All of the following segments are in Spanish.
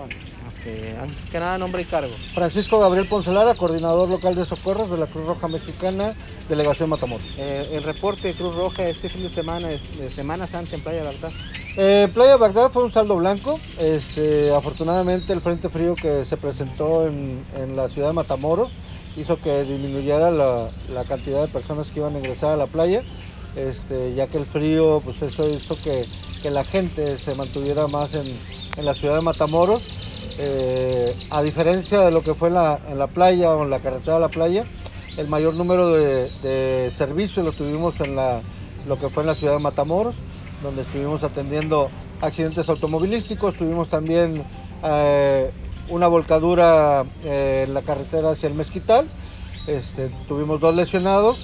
Ok, antes que nada, nombre y cargo. Francisco Gabriel Poncelara, coordinador local de socorros de la Cruz Roja Mexicana, Delegación Matamoros. Eh, el reporte de Cruz Roja este fin de semana es de Semana Santa en Playa Bagdad. Eh, Playa Bagdad fue un saldo blanco. Este, afortunadamente el frente frío que se presentó en, en la ciudad de Matamoros hizo que disminuyera la, la cantidad de personas que iban a ingresar a la playa, este, ya que el frío, pues eso hizo que, que la gente se mantuviera más en, en la ciudad de Matamoros. Eh, a diferencia de lo que fue en la, en la playa o en la carretera de la playa, el mayor número de, servicios lo tuvimos en la, lo que fue en la ciudad de Matamoros, donde estuvimos atendiendo accidentes automovilísticos, tuvimos también eh, una volcadura eh, en la carretera hacia el Mezquital, este, tuvimos dos lesionados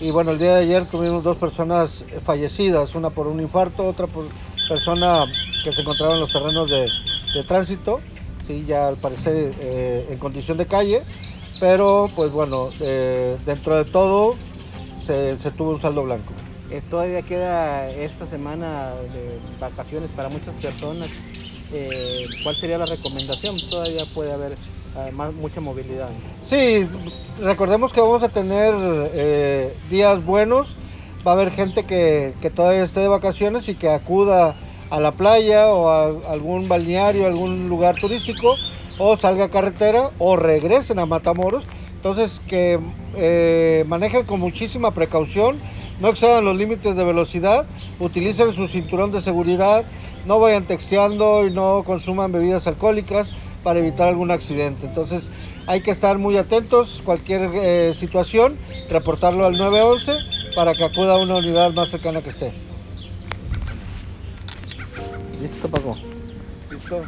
y bueno, el día de ayer tuvimos dos personas fallecidas, una por un infarto, otra por persona que se encontraba en los terrenos de, tránsito, sí, ya al parecer eh, en condición de calle, pero pues bueno, eh, dentro de todo se, tuvo un saldo blanco. Eh, todavía queda esta semana de vacaciones para muchas personas. ¿Cuál sería la recomendación? Todavía puede haber eh, más, mucha movilidad. Sí, recordemos que vamos a tener eh, días buenos, va a haber gente que, que todavía esté de vacaciones y que acuda a la playa o a algún balneario, algún lugar turístico, o salga a carretera o regresen a Matamoros. Entonces que eh, manejen con muchísima precaución, no excedan los límites de velocidad, utilicen su cinturón de seguridad, no vayan texteando y no consuman bebidas alcohólicas para evitar algún accidente. Entonces hay que estar muy atentos, cualquier eh, situación, reportarlo al 911 para que acuda a una unidad más cercana que esté. Listo, Paco. ¿Listo?